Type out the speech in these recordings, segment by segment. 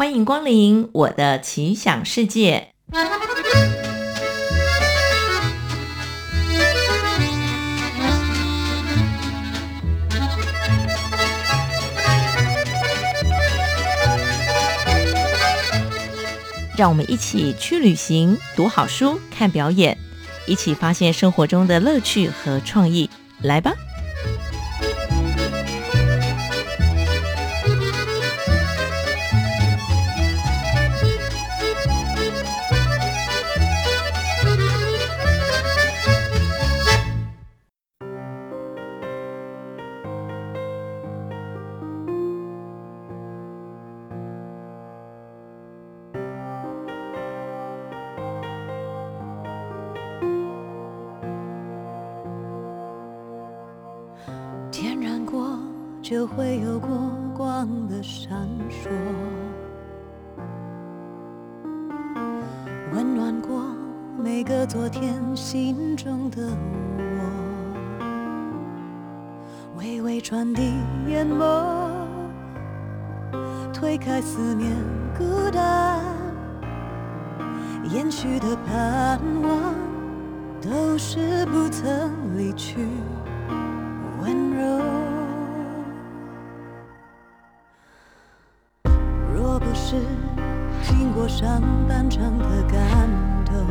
欢迎光临我的奇想世界。让我们一起去旅行，读好书，看表演，一起发现生活中的乐趣和创意。来吧！是经过上半场的感动，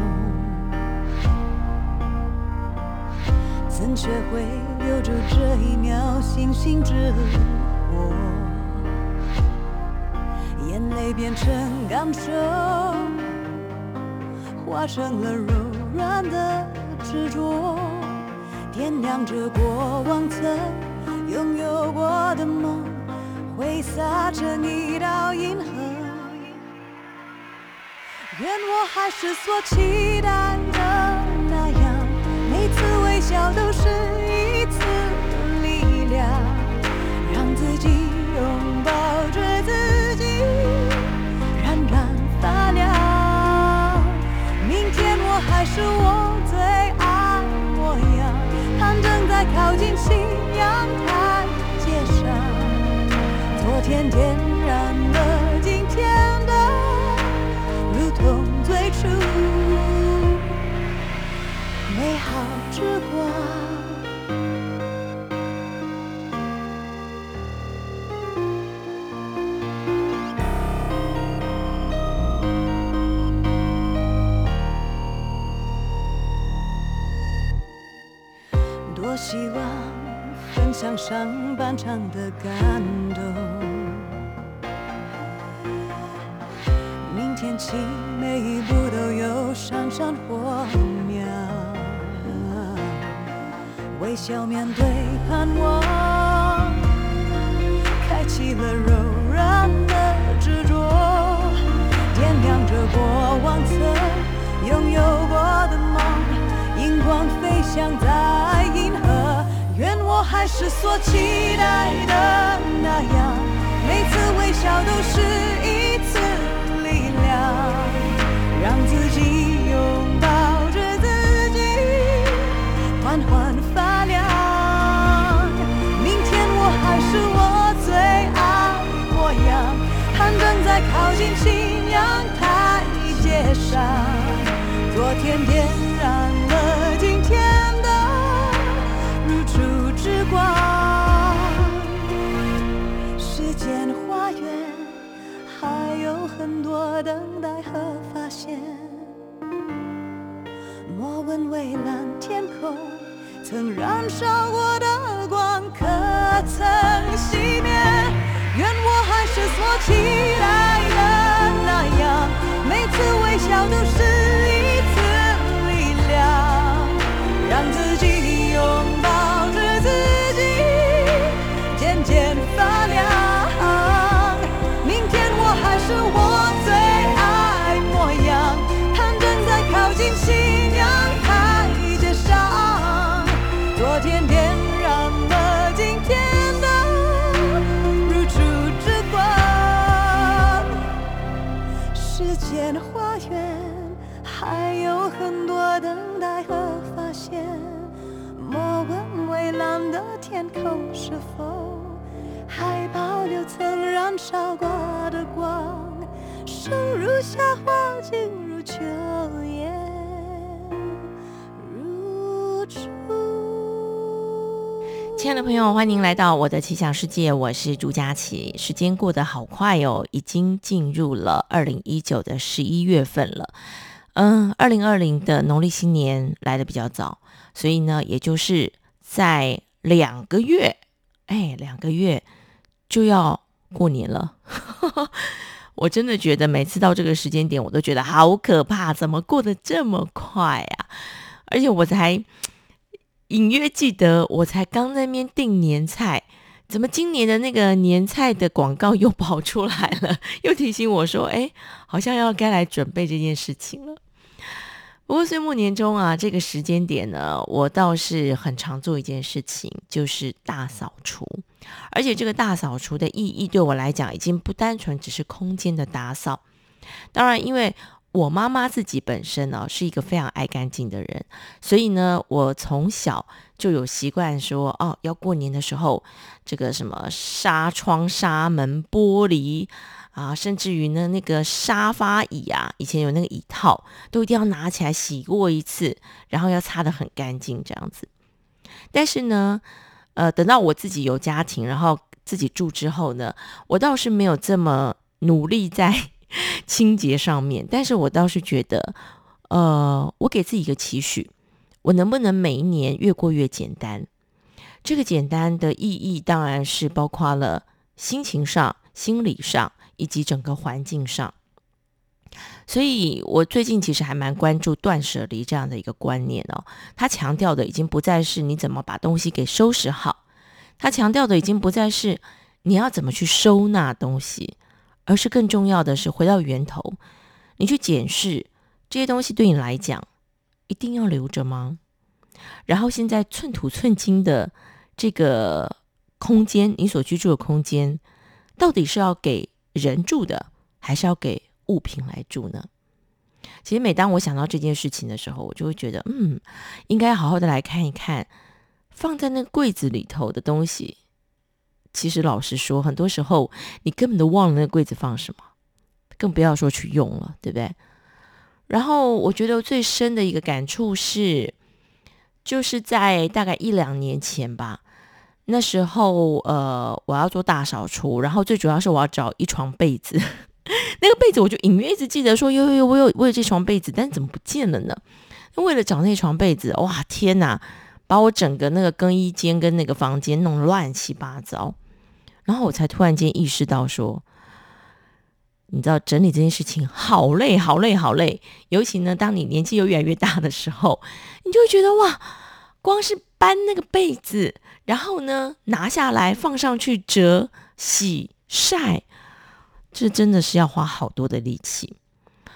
怎学会留住这一秒星星之火？眼泪变成感受，化成了柔软的执着，点亮着过往曾拥有过的梦，挥洒成一道银河。愿我还是所期待的那样，每次微笑都是一次力量，让自己拥抱着自己，冉冉发亮。明天我还是我最爱模样，盼正在靠近夕阳台阶上，昨天希望分享上半场的感动。明天起，每一步都有闪闪火苗，微笑面对盼望，开启了柔软的执着，点亮着过往曾拥有过的梦，荧光飞翔在银河，还是所期待的那样，每次微笑都是一次力量。让自己拥抱着自己，缓缓发亮。明天我还是我最爱模样，攀登在靠近信仰台阶上。昨天点很多等待和发现。莫问蔚蓝天空曾燃烧过的光可曾熄灭？愿我还是所期待的那样，每次微笑都是天空是否还保留曾燃烧过的光？生如夏花静如秋叶如初。亲爱的朋友，欢迎来到我的奇想世界，我是朱佳琪。时间过得好快哦，已经进入了二零一九的十一月份了。嗯，二零二零的农历新年来的比较早，所以呢，也就是在两个月，哎，两个月就要过年了。我真的觉得每次到这个时间点，我都觉得好可怕，怎么过得这么快啊？而且我才隐约记得，我才刚在那边订年菜，怎么今年的那个年菜的广告又跑出来了，又提醒我说，哎，好像要该来准备这件事情了。不过岁末年终啊，这个时间点呢，我倒是很常做一件事情，就是大扫除。而且这个大扫除的意义对我来讲，已经不单纯只是空间的打扫。当然，因为我妈妈自己本身呢是一个非常爱干净的人，所以呢，我从小就有习惯说，哦，要过年的时候，这个什么纱窗、纱门、玻璃。啊，甚至于呢，那个沙发椅啊，以前有那个椅套，都一定要拿起来洗过一次，然后要擦得很干净这样子。但是呢，呃，等到我自己有家庭，然后自己住之后呢，我倒是没有这么努力在 清洁上面。但是我倒是觉得，呃，我给自己一个期许，我能不能每一年越过越简单？这个简单的意义当然是包括了心情上、心理上。以及整个环境上，所以我最近其实还蛮关注断舍离这样的一个观念哦。他强调的已经不再是你怎么把东西给收拾好，他强调的已经不再是你要怎么去收纳东西，而是更重要的是回到源头，你去检视这些东西对你来讲一定要留着吗？然后现在寸土寸金的这个空间，你所居住的空间，到底是要给？人住的还是要给物品来住呢？其实每当我想到这件事情的时候，我就会觉得，嗯，应该好好的来看一看放在那个柜子里头的东西。其实老实说，很多时候你根本都忘了那柜子放什么，更不要说去用了，对不对？然后我觉得最深的一个感触是，就是在大概一两年前吧。那时候，呃，我要做大扫除，然后最主要是我要找一床被子。那个被子，我就隐约一直记得说，有有有，我有我有这床被子，但怎么不见了呢？为了找那床被子，哇，天哪，把我整个那个更衣间跟那个房间弄乱七八糟。然后我才突然间意识到说，你知道整理这件事情好累，好累，好累。尤其呢，当你年纪又越来越大的时候，你就会觉得哇，光是搬那个被子。然后呢，拿下来放上去折、洗、晒，这真的是要花好多的力气。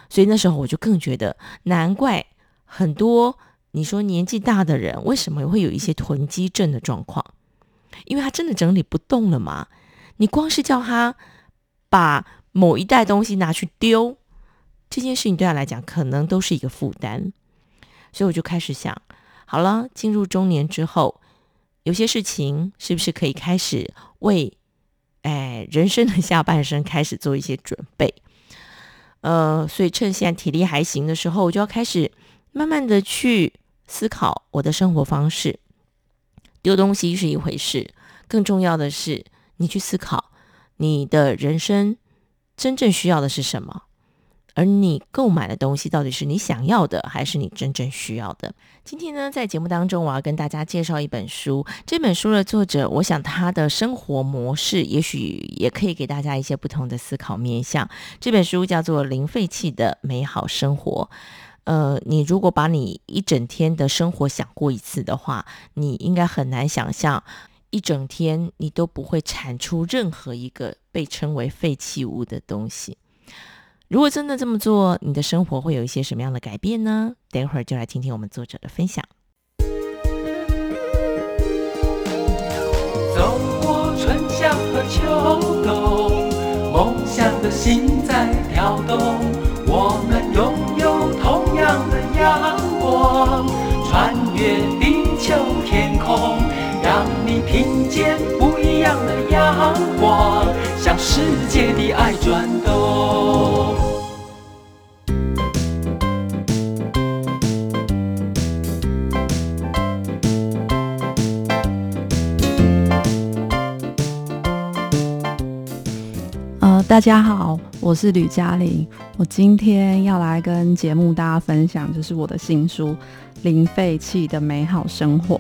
所以那时候我就更觉得，难怪很多你说年纪大的人为什么会有一些囤积症的状况，因为他真的整理不动了嘛。你光是叫他把某一袋东西拿去丢，这件事情对他来讲可能都是一个负担。所以我就开始想，好了，进入中年之后。有些事情是不是可以开始为哎人生的下半生开始做一些准备？呃，所以趁现在体力还行的时候，我就要开始慢慢的去思考我的生活方式。丢东西是一回事，更重要的是你去思考你的人生真正需要的是什么。而你购买的东西到底是你想要的，还是你真正需要的？今天呢，在节目当中，我要跟大家介绍一本书。这本书的作者，我想他的生活模式，也许也可以给大家一些不同的思考面向。这本书叫做《零废弃的美好生活》。呃，你如果把你一整天的生活想过一次的话，你应该很难想象一整天你都不会产出任何一个被称为废弃物的东西。如果真的这么做，你的生活会有一些什么样的改变呢？等会儿就来听听我们作者的分享。走过春夏和秋冬，梦想的心在跳动。我们拥有同样的阳光，穿越地球天空，让你听见不一样的阳光，向世界的爱转动。大家好，我是吕嘉玲。我今天要来跟节目大家分享，就是我的新书《零废弃的美好生活》。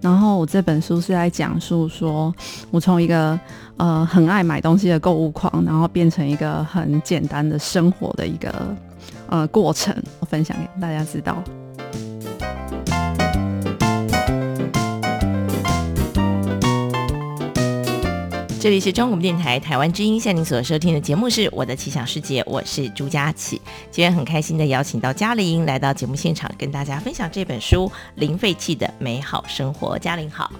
然后我这本书是在讲述说，我从一个呃很爱买东西的购物狂，然后变成一个很简单的生活的一个呃过程，我分享给大家知道。这里是中国电台台湾之音，向您所收听的节目是《我的奇想世界》，我是朱佳琪。今天很开心的邀请到嘉玲来到节目现场，跟大家分享这本书《零废弃的美好生活》。嘉玲好。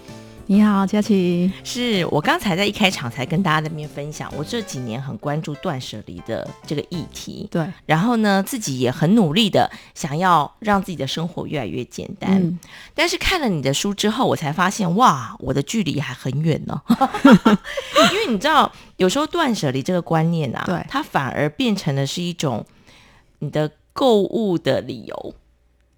你好，佳琪。是我刚才在一开场才跟大家那边分享，我这几年很关注断舍离的这个议题。对，然后呢，自己也很努力的想要让自己的生活越来越简单。嗯但是看了你的书之后，我才发现，哇，我的距离还很远呢。因为你知道，有时候断舍离这个观念啊，对它反而变成了是一种你的购物的理由，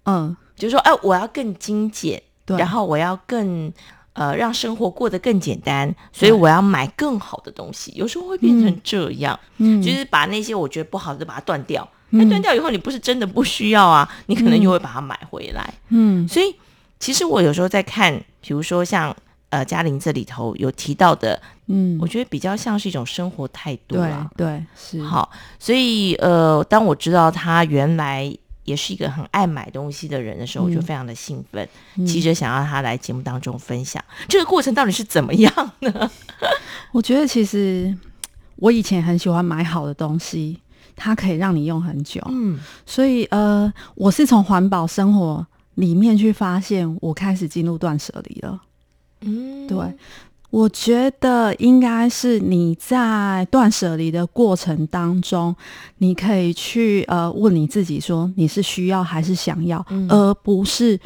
嗯，就是说，哎，我要更精简，对，然后我要更呃让生活过得更简单，所以我要买更好的东西。有时候会变成这样，嗯就是把那些我觉得不好的把它断掉。嗯那断掉以后，你不是真的不需要啊，你可能又会把它买回来。嗯所以其实我有时候在看，比如说像呃嘉玲这里头有提到的，嗯我，觉得比较像是一种生活态度对啦。对是，好，所以呃，当我知道他原来也是一个很爱买东西的人的时候，我就嗯非常的兴奋，嗯。急着想要他来节目当中分享。这个过程到底是怎么样呢？我觉得其实我以前很喜欢买好的东西，它可以让你用很久，嗯。所以呃，我是从环保生活里面去发现，我开始进入断舍离了。嗯，对，我觉得应该是你在断舍离的过程当中，你可以去呃问你自己说，你是需要还是想要，嗯而不是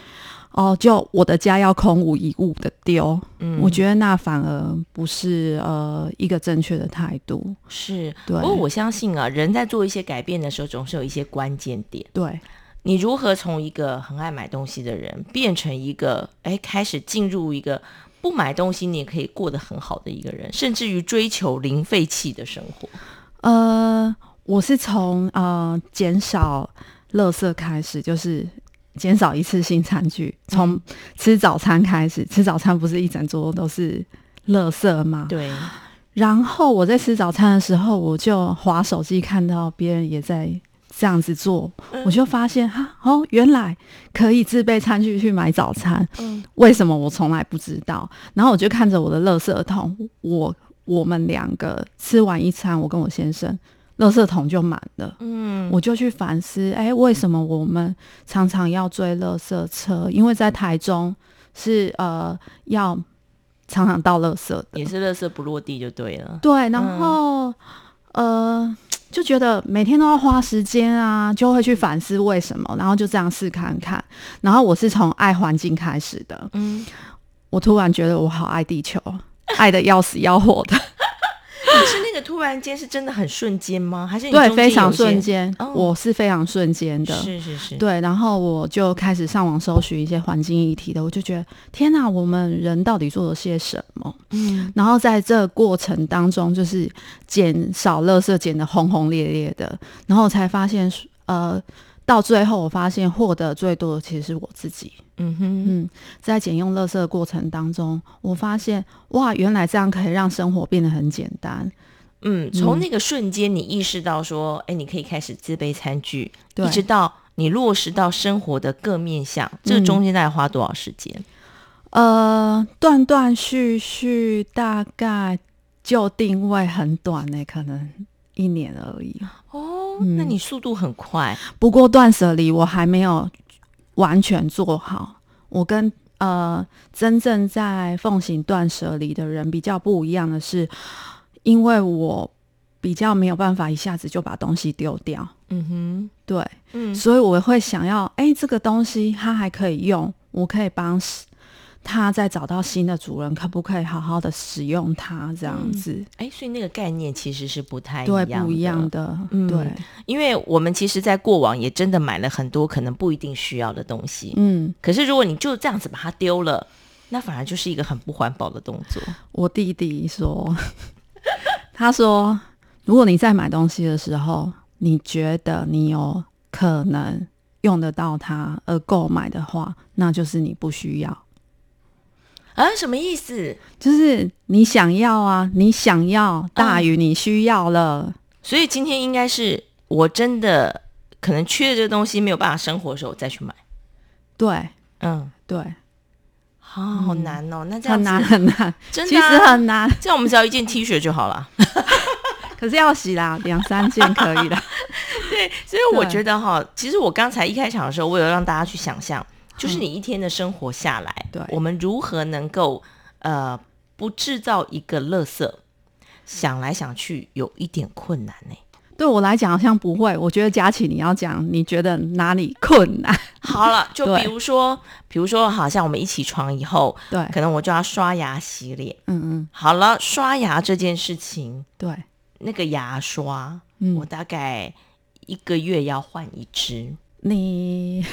哦、就我的家要空无一物的丢。嗯我觉得那反而不是呃一个正确的态度。是。对不过我相信啊，人在做一些改变的时候，总是有一些关键点。对，你如何从一个很爱买东西的人，变成一个哎开始进入一个不买东西你也可以过得很好的一个人，甚至于追求零废弃的生活？呃，我是从呃减少垃圾开始，就是减少一次性餐具，从吃早餐开始。吃早餐不是一整桌都是垃圾吗？对，然后我在吃早餐的时候，我就划手机，看到别人也在这样子做，嗯我就发现哈哦，原来可以自备餐具去买早餐。嗯为什么我从来不知道？然后我就看着我的垃圾桶，我我们两个吃完一餐，我跟我先生，垃圾桶就满了。嗯，我就去反思，哎，为什么我们常常要追垃圾车？因为在台中是呃要常常倒垃圾的，也是垃圾不落地就对了。对，然后、呃就觉得每天都要花时间啊，就会去反思为什么，然后就这样试看看。然后我是从爱环境开始的，嗯，我突然觉得我好爱地球，爱的要死要活的，你是那个突然间是真的很瞬间吗？还是你对，非常瞬间，哦我是非常瞬间的，是是是，对，然后我就开始上网搜寻一些环境议题的，我就觉得天哪，我们人到底做了些什么？嗯然后在这过程当中，就是减少垃圾减的轰轰烈烈的，然后我才发现，呃，到最后我发现获得最多的其实是我自己。嗯哼，嗯，在减用垃圾的过程当中，我发现哇，原来这样可以让生活变得很简单。嗯，从那个瞬间你意识到说，哎，你可以开始自备餐具，对一直到你落实到生活的各面向，这嗯中间大概花多少时间？呃，断断续续，大概就定位很短呢、可能一年而已。哦，嗯那你速度很快，不过断舍离我还没有完全做好，我跟呃真正在奉行断舍离的人比较不一样的是，因为我比较没有办法一下子就把东西丢掉，嗯哼。对，哼，嗯，所以我会想要，哎，这个东西它还可以用，我可以帮它再找到新的主人，可不可以好好的使用它？这样子，哎，所以那个概念其实是不太对，一样不一样的。的，嗯对，因为我们其实，在过往也真的买了很多可能不一定需要的东西，嗯，可是如果你就这样子把它丢了，那反而就是一个很不环保的动作。我弟弟说，他说如果你在买东西的时候，你觉得你有可能用得到它而购买的话，那就是你不需要。啊，什么意思？就是你想要啊，你想要大于你需要了。所以今天应该是我真的可能缺的这个东西没有办法生活的时候，我再去买。对嗯，对，好好难哦。那这样子很难很难，真的啊、实很难。这样我们只要一件 T 恤就好了。可是要洗啦，两三件可以的。对，所以我觉得哈，其实我刚才一开场的时候，我有让大家去想象，就是你一天的生活下来，对我们如何能够呃不制造一个垃圾？想来想去，有一点困难呢、对我来讲好像不会，我觉得佳琪你要讲，你觉得哪里困难？好了，就比如说，比如说，好像我们一起床以后，对，可能我就要刷牙洗脸。嗯嗯，好了，刷牙这件事情，对，那个牙刷，嗯我大概一个月要换一支。你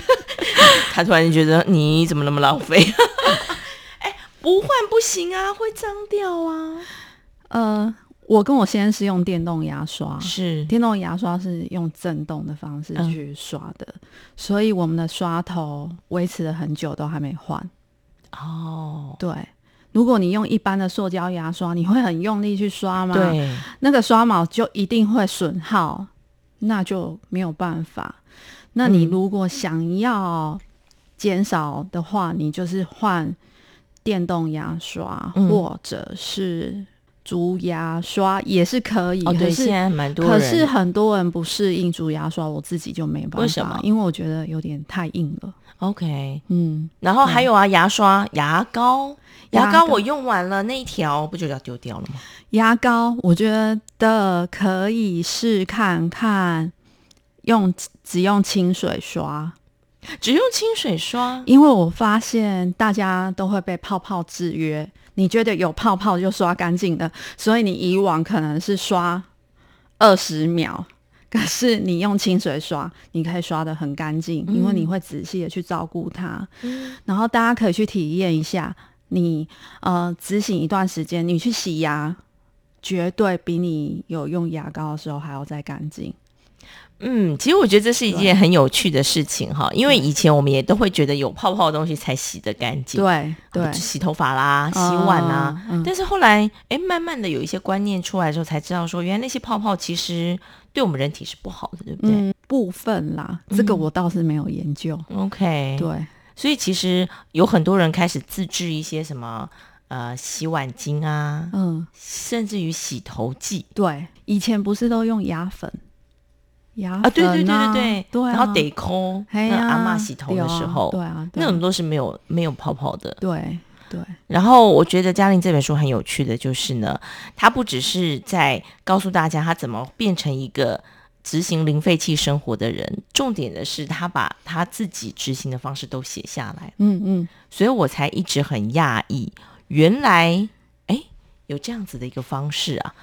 他突然觉得你怎么那么浪费？哎，不换不行啊，会脏掉啊。呃，我跟我先生是用电动牙刷，是，电动牙刷是用震动的方式嗯去刷的，所以我们的刷头维持了很久都还没换。哦，对，如果你用一般的塑胶牙刷，你会很用力去刷吗？，对，那个刷毛就一定会损耗，那就没有办法。那你嗯。如果想要减少的话，你就是换电动牙刷，嗯。或者是竹牙刷也是可以。哦，对，可是现在蛮多可，是很多人不适应竹牙刷，我自己就没办法，为什么？因为我觉得有点太硬了。OK，嗯，然后还有啊，牙刷、牙膏，牙膏。我用完了那一条，不就要丢掉了吗？牙膏我觉得可以试看看，用只用清水刷，只用清水刷，因为我发现大家都会被泡泡制约。你觉得有泡泡就刷干净的，所以你以往可能是刷二十秒，可是你用清水刷，你可以刷的很干净，因为你会仔细的去照顾它。然后大家可以去体验一下，你呃执行一段时间，你去洗牙，绝对比你有用牙膏的时候还要再干净。嗯，其实我觉得这是一件很有趣的事情哈，因为以前我们也都会觉得有泡泡的东西才洗得干净，对对。啊，洗头发啦、洗碗啊。但是后来，哎，慢慢的有一些观念出来之后，才知道说，原来那些泡泡其实对我们人体是不好的，对不对、嗯，部分啦，这个我倒是没有研究。o k 对，所以其实有很多人开始自制一些什么呃洗碗巾啊，嗯，甚至于洗头剂。对，以前不是都用牙粉，牙啊，对对对啊对对，对。啊，然后得抠，那阿妈洗头的时候，对啊，对啊那种都是没有没有泡泡的。对对，然后我觉得嘉玲这本书很有趣的就是呢，它不只是在告诉大家他怎么变成一个执行零废弃生活的人，重点的是他把他自己执行的方式都写下来，嗯嗯，所以我才一直很讶异，原来哎有这样子的一个方式啊。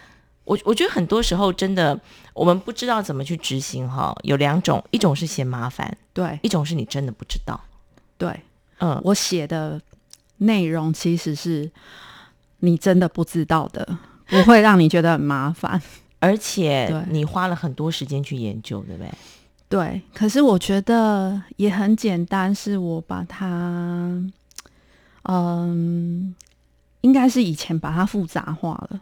我我觉得很多时候真的我们不知道怎么去执行哈，有两种，一种是嫌麻烦，对一种是你真的不知道。对，嗯，我写的内容其实是你真的不知道的，不会让你觉得很麻烦。而且对你花了很多时间去研究，对不对？对，可是我觉得也很简单，是我把它，嗯，应该是以前把它复杂化了。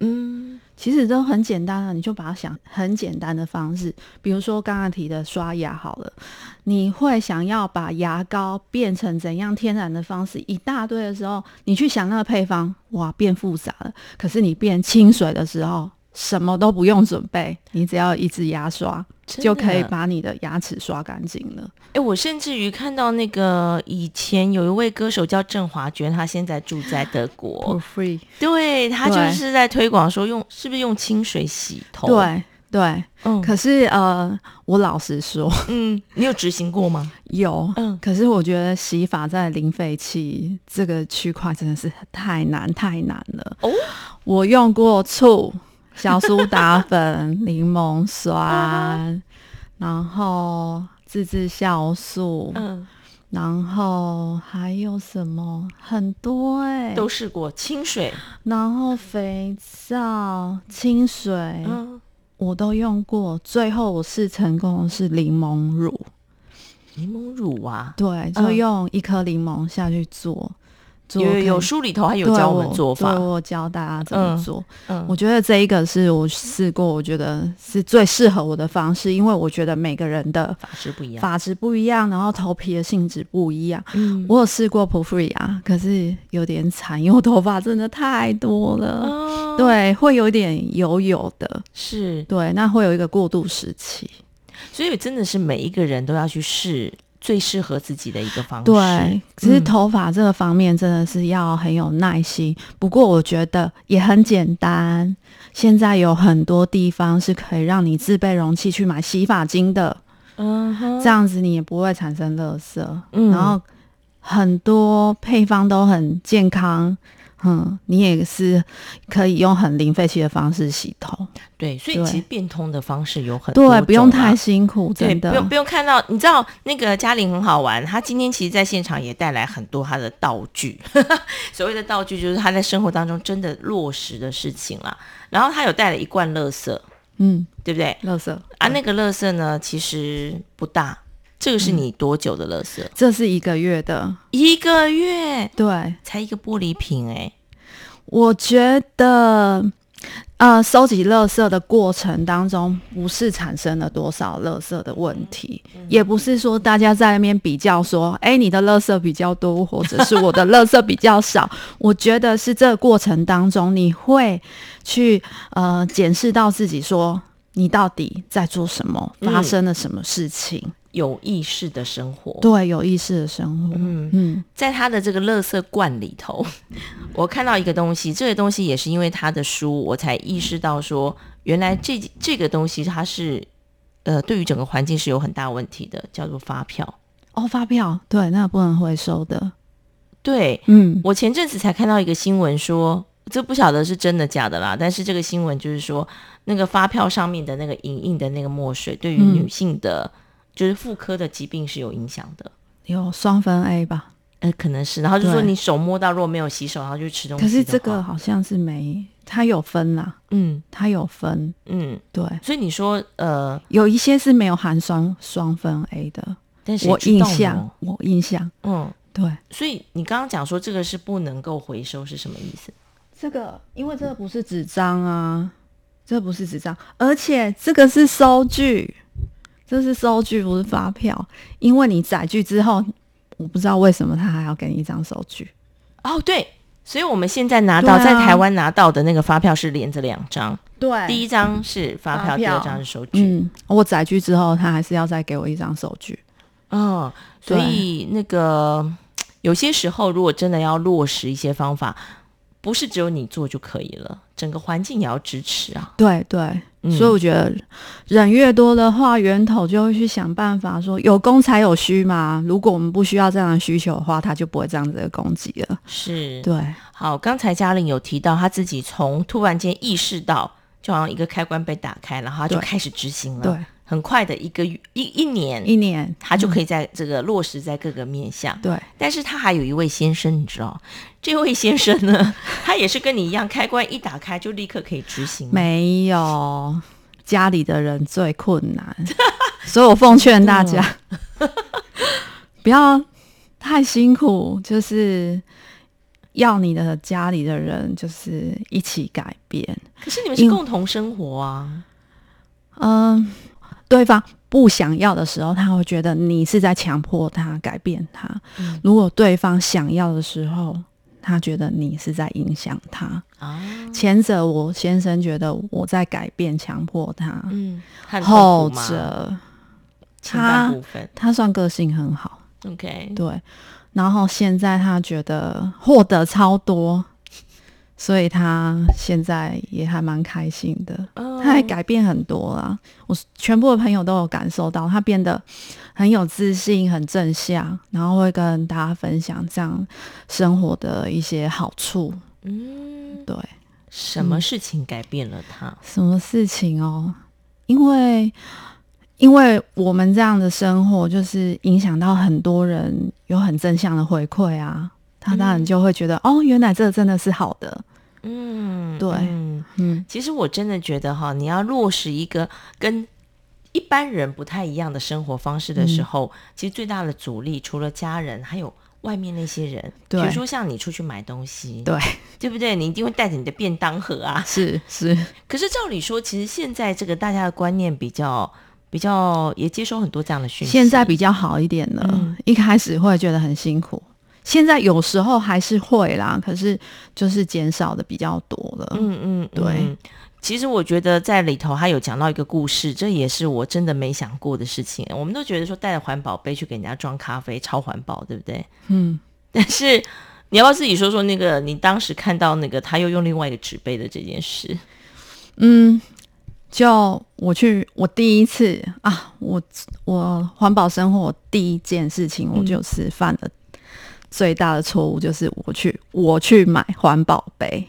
嗯，其实都很简单啊，你就把它想很简单的方式，比如说刚刚提的刷牙好了，你会想要把牙膏变成怎样天然的方式，一大堆的时候，你去想那个配方，哇，变复杂了。可是你变清水的时候，什么都不用准备，你只要一支牙刷就可以把。你的牙齿刷干净了。哎，我甚至于看到那个以前有一位歌手叫郑华娟，她现在住在德国，free，对她就是在推广说用是不是用清水洗头？，对对。嗯可是呃，我老实说，嗯，你有执行过吗？有，嗯可是我觉得洗发在零废弃这个区块真的是太难太难了。哦，我用过醋、小苏打粉、柠檬酸，然后自制酵素，嗯。然后还有什么？很多哎、都试过清水，然后肥皂、清水、嗯，我都用过，最后我试成功的是柠檬乳，柠檬乳啊，对，就嗯。用一颗柠檬下去做，做有有书里头还有教我们做法教大家怎么嗯做。嗯，我觉得这一个是我试过，我觉得是最适合我的方式，因为我觉得每个人的法质不一样，发质不一样，然后头皮的性质不一样。嗯，我有试过 p o f r e e 啊，可是有点惨，因为我头发真的太多了，哦，对，会有点油油的，是，对，那会有一个过渡时期。所以真的是每一个人都要去试最适合自己的一个方式，对，只是嗯头发这个方面真的是要很有耐心。不过我觉得也很简单，现在有很多地方是可以让你自备容器去买洗发精的，嗯哼，这样子你也不会产生垃圾。嗯然后很多配方都很健康。嗯，你也是可以用很零废弃的方式洗头，对，所以其实变通的方式有很多对，不用太辛苦，对，真的。不用不用看到，你知道那个嘉玲很好玩，她今天其实在现场也带来很多她的道具，所谓的道具就是她在生活当中真的落实的事情啦。然后她有带了一罐乐色，嗯，对不对？乐色啊，那个乐色呢其实不大，这个是你多久的垃圾？这是一个月的，一个月对，才一个玻璃瓶哎、我觉得，呃，收集垃圾的过程当中，不是产生了多少垃圾的问题，也不是说大家在那边比较说，哎，你的垃圾比较多，或者是我的垃圾比较少。我觉得是这个过程当中，你会去呃检视到自己说。你到底在做什么？嗯发生了什么事情？有意识的生活。对，有意识的生活。嗯，嗯，在他的这个垃圾罐里头，我看到一个东西，这个东西也是因为他的书，我才意识到说，原来这这个东西它是呃，对于整个环境是有很大问题的，叫做发票。哦，发票，对，那不能回收的。对嗯，我前阵子才看到一个新闻说，这不晓得是真的假的啦，但是这个新闻就是说，那个发票上面的那个影印的那个墨水，对于嗯女性的、就是妇科的疾病是有影响的。有双酚 A 吧？呃，可能是，然后就说你手摸到，如果没有洗手，然后就吃东西可是这个好像是没，它有分啦，嗯。它有分，嗯，对，所以你说呃，有一些是没有含双双酚 A 的，但是我印象，我印象，嗯，对，所以你刚刚讲说这个是不能够回收是什么意思？这个因为这个不是纸张啊，这不是纸张，而且这个是收据，这是收据，不是发票，因为你载具之后，我不知道为什么他还要给你一张收据，哦，对，所以我们现在拿到、啊在台湾拿到的那个发票是连着两张，对第一张是发票，第二张是收据。嗯，我载具之后，他还是要再给我一张收据，哦，所以那个有些时候，如果真的要落实一些方法，不是只有你做就可以了，整个环境也要支持啊。对对，嗯所以我觉得人越多的话，源头就会去想办法说有供才有需嘛。如果我们不需要这样的需求的话，他就不会这样子的供给了。是，对，好，刚才嘉玲有提到，他自己从突然间意识到，就好像一个开关被打开，然后他就开始执行了。对，很快的一个月一一年，一年他就可以在这个落实在各个面向。对但是他还有一位先生，你知道，这位先生呢，他也是跟你一样，开关一打开就立刻可以执行。没有家里的人最困难，所以我奉劝大家、不要太辛苦，就是要你的家里的人就是一起改变。可是你们是共同生活啊，嗯，对方不想要的时候，他会觉得你是在强迫他改变他；嗯。如果对方想要的时候，他觉得你是在影响他。啊，前者我先生觉得我在改变、强迫他，嗯，很后者他他算个性很好，，OK，对。然后现在他觉得获得超多，所以他现在也还蛮开心的。哦他还改变很多啦，我全部的朋友都有感受到，他变得很有自信、很正向，然后会跟大家分享这样生活的一些好处。嗯，对，什么事情改变了他？什么事情哦？因为因为我们这样的生活，就是影响到很多人有很正向的回馈啊，他当然就会觉得、哦，原来这真的是好的，嗯，对嗯嗯其实我真的觉得哈，你要落实一个跟一般人不太一样的生活方式的时候，其实最大的阻力除了家人，还有外面那些人。比如说像你出去买东西，对，对不对？你一定会带着你的便当盒啊。是是，可是照理说，其实现在这个大家的观念比较比较也接收很多这样的讯息。现在比较好一点了，嗯一开始会觉得很辛苦。现在有时候还是会啦，可是就是减少的比较多了。嗯嗯，对嗯其实我觉得在里头他有讲到一个故事，这也是我真的没想过的事情。我们都觉得说带着环保杯去给人家装咖啡超环保，对不对？嗯，但是你要不要自己说说那个你当时看到那个他又用另外一个纸杯的这件事？嗯，就我去，我第一次啊，我我环保生活第一件事情，我就是犯了最大的错误，就是我去我去买环保杯，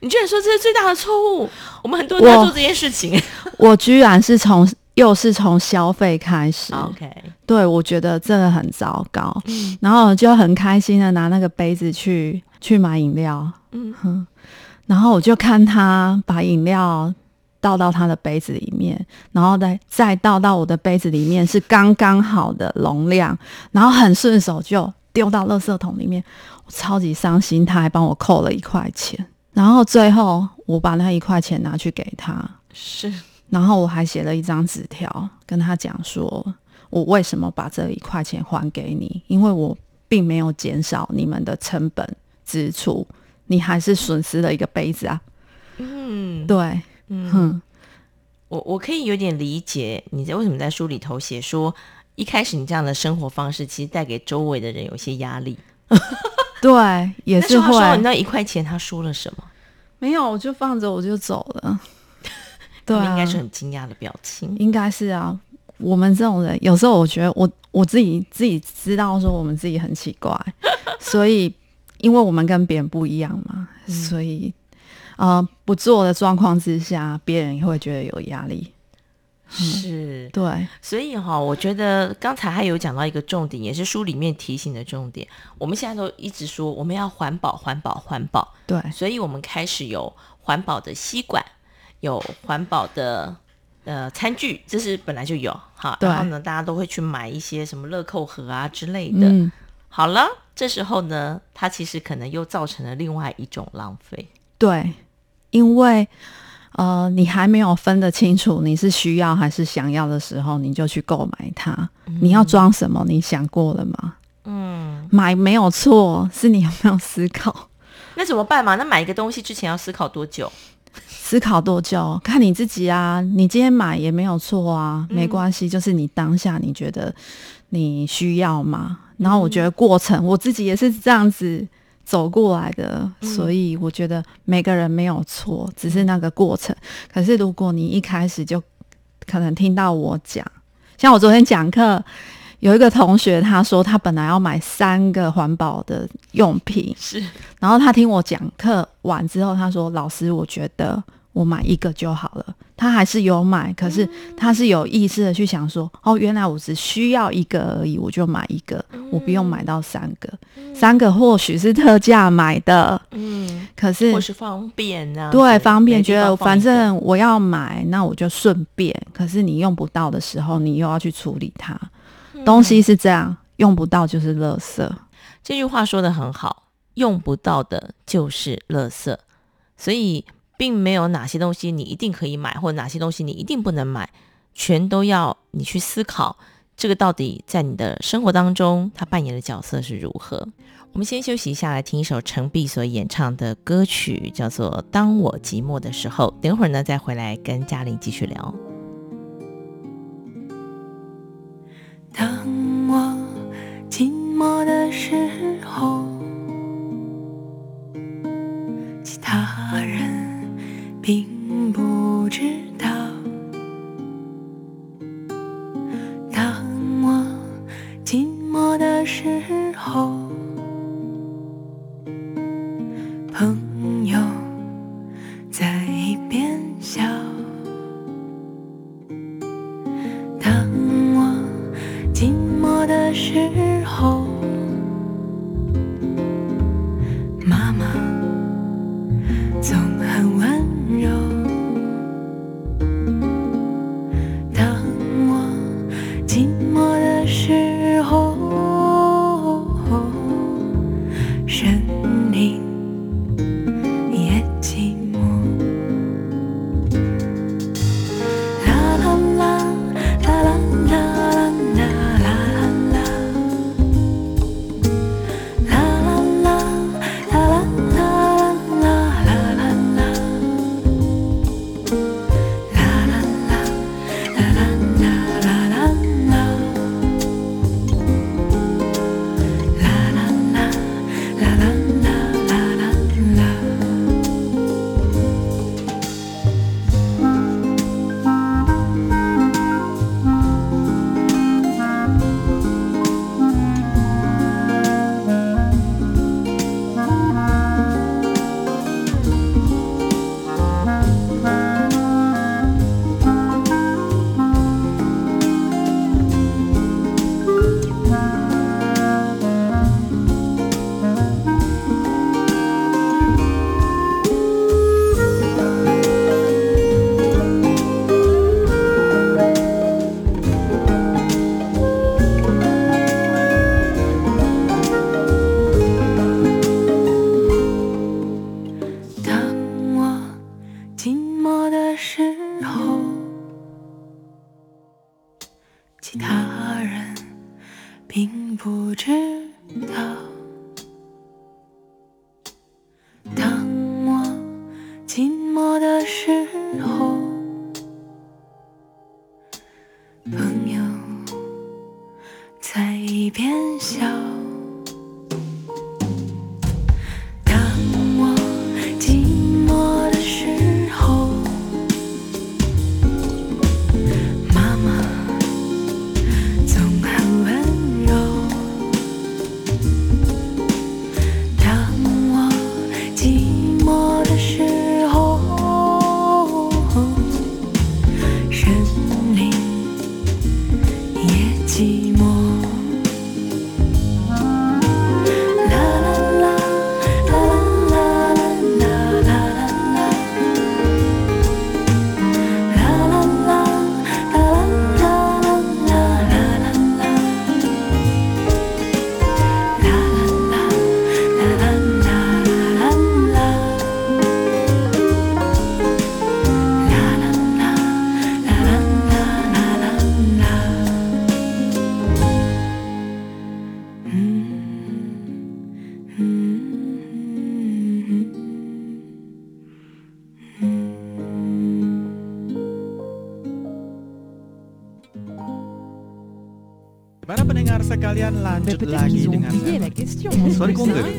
你居然说这是最大的错误？我们很多人在做这件事情。我居然是从又是从消费开始，OK，对我觉得这个很糟糕，嗯。然后我就很开心的拿那个杯子去去买饮料，嗯。哼，然后我就看他把饮料倒到他的杯子里面，然后再再倒到我的杯子里面，是刚刚好的容量，然后很顺手就丢到垃圾桶里面，我超级伤心，他还帮我扣了一块钱，然后最后我把那一块钱拿去给他，是然后我还写了一张纸条，跟他讲说，我为什么把这一块钱还给你？因为我并没有减少你们的成本支出，你还是损失了一个杯子啊。嗯对，嗯，嗯，我我可以有点理解你在为什么在书里头写说。一开始你这样的生活方式，其实带给周围的人有一些压力。对，也是会。那一块钱，他说了什么？没有，我就放着我就走了。对啊，应该是很惊讶的表情。应该是啊。我们这种人，有时候我觉得我我自己自己知道说我们自己很奇怪，所以因为我们跟别人不一样嘛，嗯所以呃不做的状况之下，别人也会觉得有压力。是，对，所以哈、我觉得刚才还有讲到一个重点，也是书里面提醒的重点。我们现在都一直说我们要环保、环保、环保，对，所以我们开始有环保的吸管，有环保的呃餐具，这是本来就有哈。然后呢，大家都会去买一些什么乐扣盒啊之类的。嗯，好了，这时候呢，它其实可能又造成了另外一种浪费。对，因为呃你还没有分得清楚你是需要还是想要的时候，你就去购买它。你要装什么？你想过了吗？嗯，买没有错，是你有没有思考？那怎么办嘛？那买一个东西之前要思考多久？思考多久？看你自己啊。你今天买也没有错啊，嗯没关系，就是你当下你觉得你需要吗。然后我觉得过程，我自己也是这样子走过来的，嗯所以我觉得每个人没有错，只是那个过程。可是如果你一开始就可能听到我讲，像我昨天讲课。有一个同学，他说他本来要买三个环保的用品，是然后他听我讲课完之后，他说：“老师，我觉得我买一个就好了。”他还是有买，可是他是有意识的去想说：“哦，原来我只需要一个而已，我就买一个，我不用买到三个。三个或许是特价买的，嗯，可是或是方便啊，对方便，觉得反正我要买，那我就顺便。可是你用不到的时候，你又要去处理它。东西是这样，用不到就是垃圾。这句话说的很好，用不到的就是垃圾，所以并没有哪些东西你一定可以买，或者哪些东西你一定不能买，全都要你去思考，这个到底在你的生活当中它扮演的角色是如何。我们先休息一下，来听一首陈碧所演唱的歌曲，叫做《当我寂寞的时候》。等会儿呢，再回来跟嘉玲继续聊。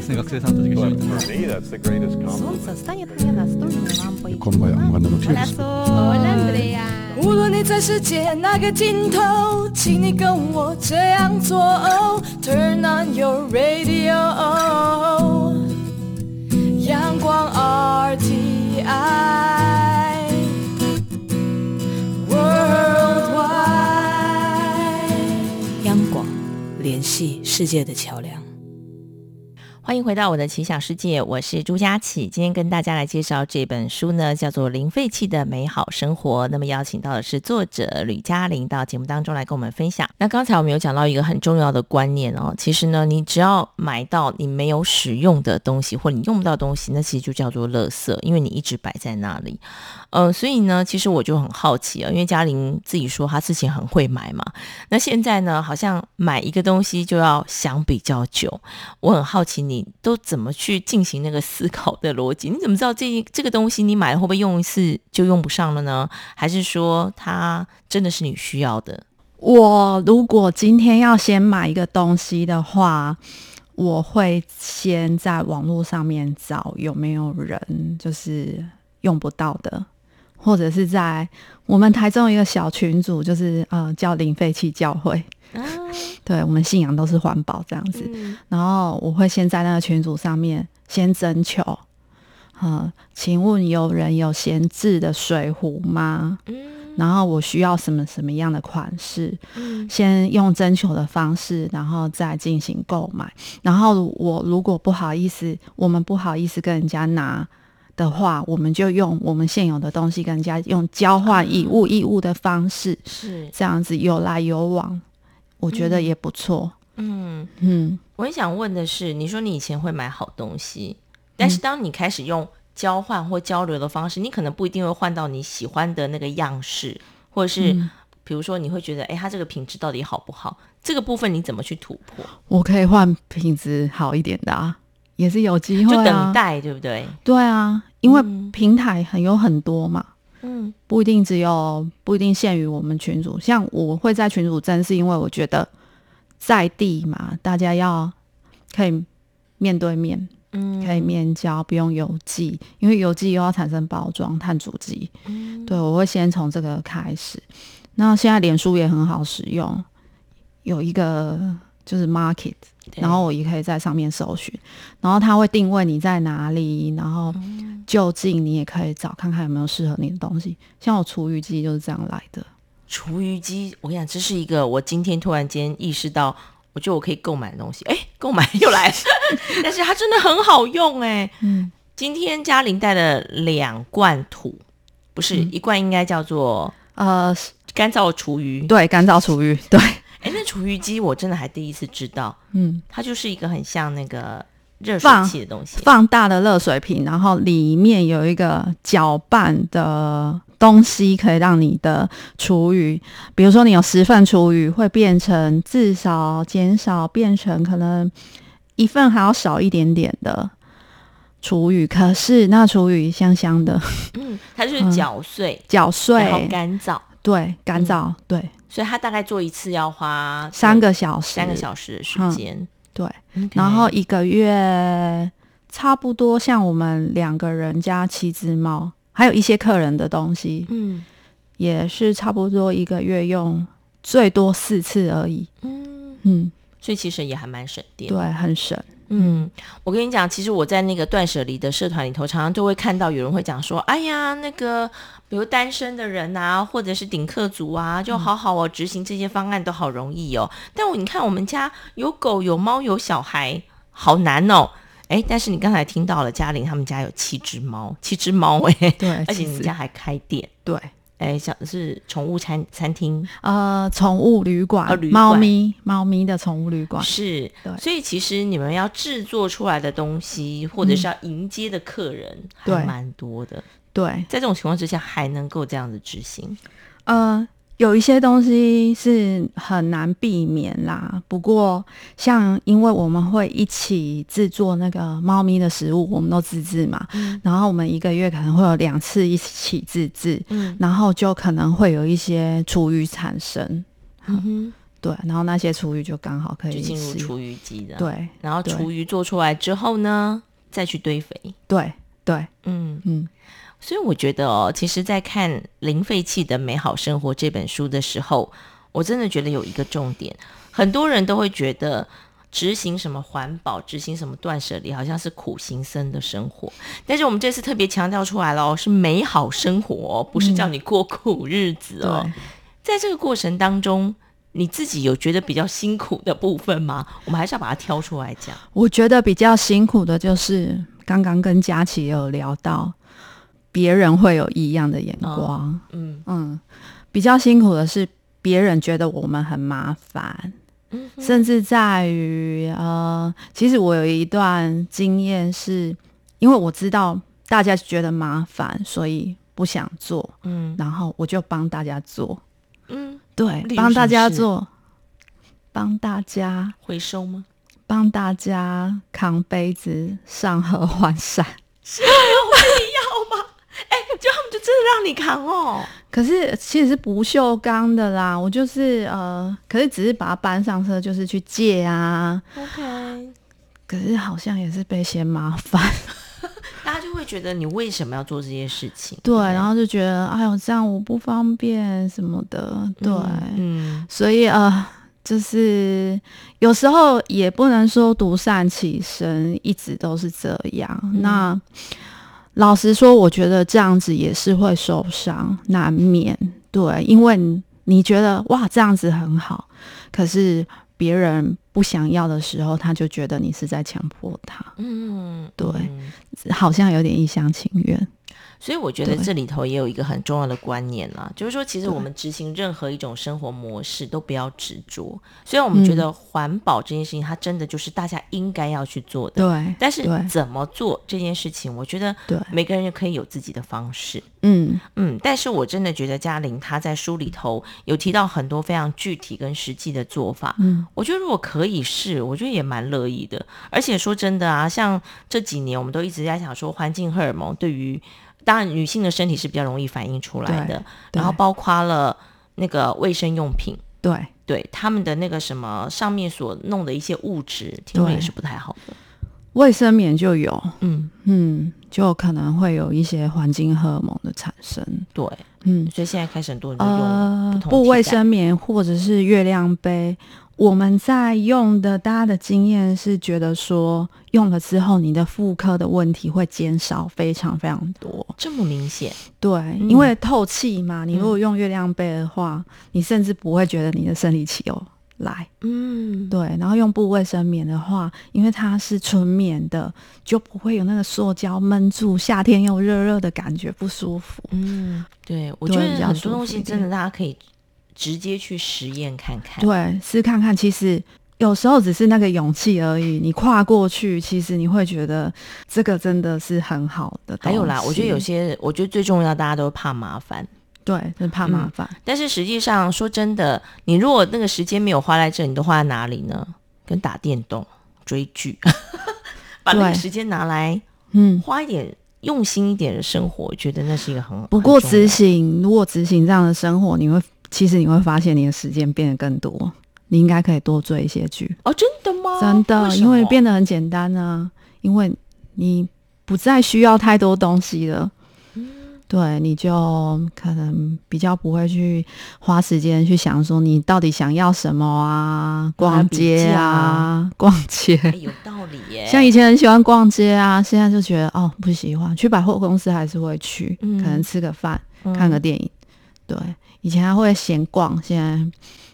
学生，学生。你干嘛呀？我干的不错。无论你在世界哪个尽头，请你跟我这样做。Turn on your radio。阳光 RTI，Worldwide。央广，联系世界的桥梁。欢迎回到我的奇想世界，我是朱佳琪。今天跟大家来介绍这本书呢，叫做《零废弃的美好生活》。那么邀请到的是作者吕嘉玲到节目当中来跟我们分享。那刚才我们有讲到一个很重要的观念哦，其实呢，你只要买到你没有使用的东西，或你用不到东西，那其实就叫做垃圾，因为你一直摆在那里。呃，所以呢，其实我就很好奇啊，因为嘉玲自己说她之前很会买嘛，那现在呢，好像买一个东西就要想比较久。我很好奇，你你都怎么去进行那个思考的逻辑？你怎么知道这这个东西你买了会不会用一次就用不上了呢？还是说它真的是你需要的？我如果今天要先买一个东西的话，我会先在网络上面找有没有人就是用不到的，或者是在我们台中一个小群组，就是呃叫零废弃教会，啊，对我们信仰都是环保这样子。嗯然后我会先在那个群组上面先征求，呃，请问有人有闲置的水壶吗？嗯然后我需要什么什么样的款式，嗯先用征求的方式，然后再进行购买。然后我如果不好意思，我们不好意思跟人家拿的话，我们就用我们现有的东西跟人家用交换以物易物的方式，是，这样子有来有往，我觉得也不错。嗯，嗯，我很想问的是，你说你以前会买好东西，但是当你开始用交换或交流的方式，你可能不一定会换到你喜欢的那个样式，或者是、嗯比如说你会觉得，哎，它这个品质到底好不好？这个部分你怎么去突破？我可以换品质好一点的啊，也是有机就会啊。等待，对不对？对啊，因为嗯平台很有很多嘛。嗯不一定只有不一定限于我们群主，像我会在群主争，是因为我觉得在地嘛，大家要可以面对面，嗯可以面交，不用邮寄，因为邮寄又要产生包装、碳足迹。嗯对，我会先从这个开始。那现在脸书也很好使用，有一个就是 Market，对然后我也可以在上面搜寻，然后它会定位你在哪里，然后嗯就近你也可以找看看有没有适合你的东西。像我厨余机就是这样来的。厨余机，我跟你讲，这是一个我今天突然间意识到，我觉得我可以购买的东西。哎，购买又来了，但是它真的很好用哎。嗯，今天嘉玲带了两罐土，不是、嗯一罐，应该叫做呃，干燥厨余。对，干燥厨余，对，哎，那厨余机我真的还第一次知道，嗯，它就是一个很像那个热水器的东西。放大的热水瓶，然后里面有一个搅拌的东西，可以让你的厨余，比如说你有十份厨余，会变成至少减少变成可能一份还要少一点点的厨余，可是那厨余香香的，嗯，它就是嗯搅碎，搅然后碎，干燥，对，干燥，对，所以它大概做一次要花三个小时，三个小时的时间。对。然后一个月差不多像我们两个人加七只猫，还有一些客人的东西，嗯也是差不多一个月用最多四次而已。嗯，嗯，所以其实也还蛮省电。对，很省。嗯，我跟你讲，其实我在那个断舍离的社团里头，常常就会看到有人会讲说：“哎呀，那个比如单身的人啊，或者是顶客族啊，就好好哦，执行这些方案都好容易哦。但我你看，我们家有狗、有猫、有小孩，好难哦。”哎，但是你刚才听到了，嘉玲他们家有七只猫，七只猫哎，对，而且你们家还开店，对，哎，小是宠物餐餐厅，呃，宠物旅馆，哦旅馆。猫咪，猫咪的宠物旅馆。是对，所以其实你们要制作出来的东西，或者是要迎接的客人，还对蛮多的。对，在这种情况之下，还能够这样子执行，呃，有一些东西是很难避免啦。不过，像因为我们会一起制作那个猫咪的食物，我们都自制嘛，嗯。然后我们一个月可能会有两次一起自制，嗯。然后就可能会有一些厨余产生，嗯对，然后那些厨余就刚好可以进入厨余机的。，对然后厨余做出来之后呢，再去堆肥。对对，嗯，嗯所以我觉得哦，其实，在看《零废弃的美好生活》这本书的时候，我真的觉得有一个重点，很多人都会觉得。执行什么环保，执行什么断舍离，好像是苦行僧的生活。但是我们这次特别强调出来了哦，是美好生活、哦，不是叫你过苦日子哦。对。在这个过程当中，你自己有觉得比较辛苦的部分吗？我们还是要把它挑出来讲。我觉得比较辛苦的就是刚刚跟佳琪有聊到，别人会有异样的眼光，嗯。嗯，比较辛苦的是别人觉得我们很麻烦，嗯甚至在于呃，其实我有一段经验是，因为我知道大家觉得麻烦，所以不想做，嗯。然后我就帮大家做，嗯，对帮大家做，帮大家回收吗？帮大家扛杯子上河还伞。真的让你扛哦。可是其实是不锈钢的啦，我就是呃，可是只是把它搬上车，就是去借啊。OK，可是好像也是被嫌麻烦，大家就会觉得你为什么要做这些事情？对，不然后就觉得哎呦这样我不方便什么的，对，嗯所以呃，就是有时候也不能说独善其身，一直都是这样。嗯那老实说，我觉得这样子也是会受伤，难免。对，因为你你觉得哇这样子很好，可是别人不想要的时候，他就觉得你是在强迫他，嗯，对嗯好像有点一厢情愿。所以我觉得这里头也有一个很重要的观念啦，就是说，其实我们执行任何一种生活模式都不要执着。虽然我们觉嗯得环保这件事情，它真的就是大家应该要去做的，对，但是怎么做这件事情，我觉得每个人也可以有自己的方式。嗯嗯，但是我真的觉得嘉玲她在书里头有提到很多非常具体跟实际的做法。嗯，我觉得如果可以试，我觉得也蛮乐意的。而且说真的啊，像这几年我们都一直在想说，环境荷尔蒙对于当然女性的身体是比较容易反映出来的，然后包括了那个卫生用品。对。对他们的那个什么上面所弄的一些物质，听说也是不太好的。卫生棉就有，嗯，嗯，就可能会有一些环境荷尔蒙的产生。对，嗯，所以现在开始很多人都用不，卫生棉或者是月亮杯，我们在用的，大家的经验是觉得说，用了之后，你的妇科的问题会减少非常非常多。这么明显。对，嗯因为透气嘛，你如果用月亮杯的话，你甚至不会觉得你的生理期有来。嗯，对，然后用布卫生棉的话，因为它是纯棉的，就不会有那个塑胶闷住，夏天又热热的感觉不舒服。嗯，对，我觉得很多东西真的大家可以直接去实验看看。对，试看看，其实有时候只是那个勇气而已，你跨过去，其实你会觉得这个真的是很好的。还有啦，我觉得有，些，我觉得最重要，大家都怕麻烦。对，就是怕麻烦。但是实际上，说真的，你如果那个时间没有花在这，你都花在哪里呢？跟打电动、追剧，把那个时间拿来嗯，花一点、用心一点的生活，我觉得那是一个很不过执行，如果执行这样的生活，你会其实你会发现你的时间变得更多，你应该可以多追一些剧。哦，真的吗？真的，什因为变得很简单啊，因为你不再需要太多东西了。嗯对，你就可能比较不会去花时间去想说你到底想要什么啊，逛街啊，逛街。哎有道理耶。像以前很喜欢逛街啊，现在就觉得哦不喜欢。去百货公司还是会去，嗯可能吃个饭、嗯看个电影。对，以前还会闲逛，现在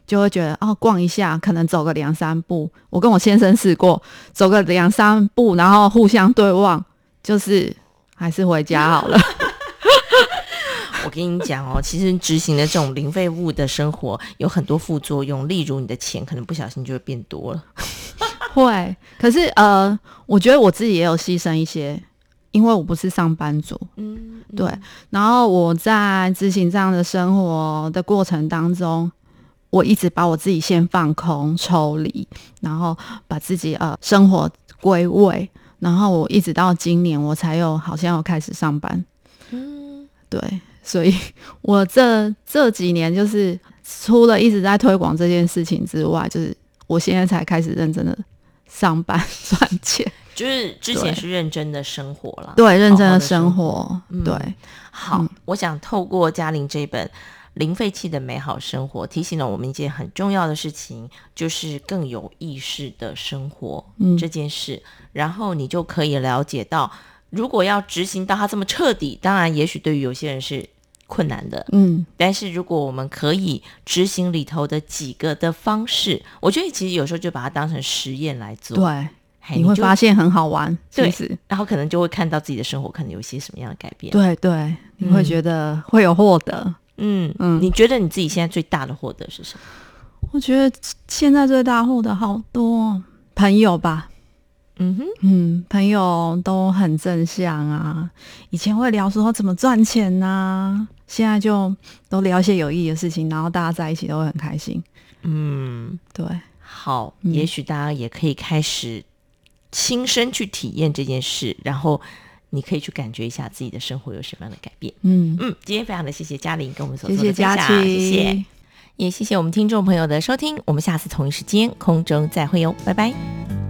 就会觉得哦，逛一下，可能走个两三步。我跟我先生试过，走个两三步，然后互相对望，就是还是回家好了。我跟你讲哦，其实执行的这种零废物的生活有很多副作用，例如你的钱可能不小心就会变多了。会，可是呃，我觉得我自己也有牺牲一些，因为我不是上班族，嗯，对。然后我在执行这样的生活的过程当中，我一直把我自己先放空、抽离，然后把自己呃生活归位，然后我一直到今年我才有好像有开始上班，嗯，对。所以 我这这几年就是除了一直在推广这件事情之外，就是我现在才开始认真的上班 赚钱，就是之前是认真的生活了。对，认真的的生活。对，好，嗯。我想透过嘉玲这本《零废弃的美好生活》，提醒了我们一件很重要的事情，就是更有意识的生活、嗯。这件事，然后你就可以了解到，如果要执行到它这么彻底，当然也许对于有些人是困难的，嗯，但是如果我们可以执行里头的几个的方式，我觉得其实有时候就把它当成实验来做，对，嘿，你会发现很好玩，对然后可能就会看到自己的生活可能有一些什么样的改变。对对，你会嗯觉得会有获得。嗯嗯你觉得你自己现在最大的获得是什么？我觉得现在最大获得好多朋友吧，嗯哼，嗯，朋友都很正向啊。以前会聊说怎么赚钱呐、现在就都聊一些有意义的事情，然后大家在一起都会很开心。嗯，对，好，嗯也许大家也可以开始亲身去体验这件事，然后你可以去感觉一下自己的生活有什么样的改变。嗯，嗯，今天非常的谢谢嘉玲跟我们所做的分享，谢谢，也谢谢我们听众朋友的收听，我们下次同一时间空中再会哟，拜拜。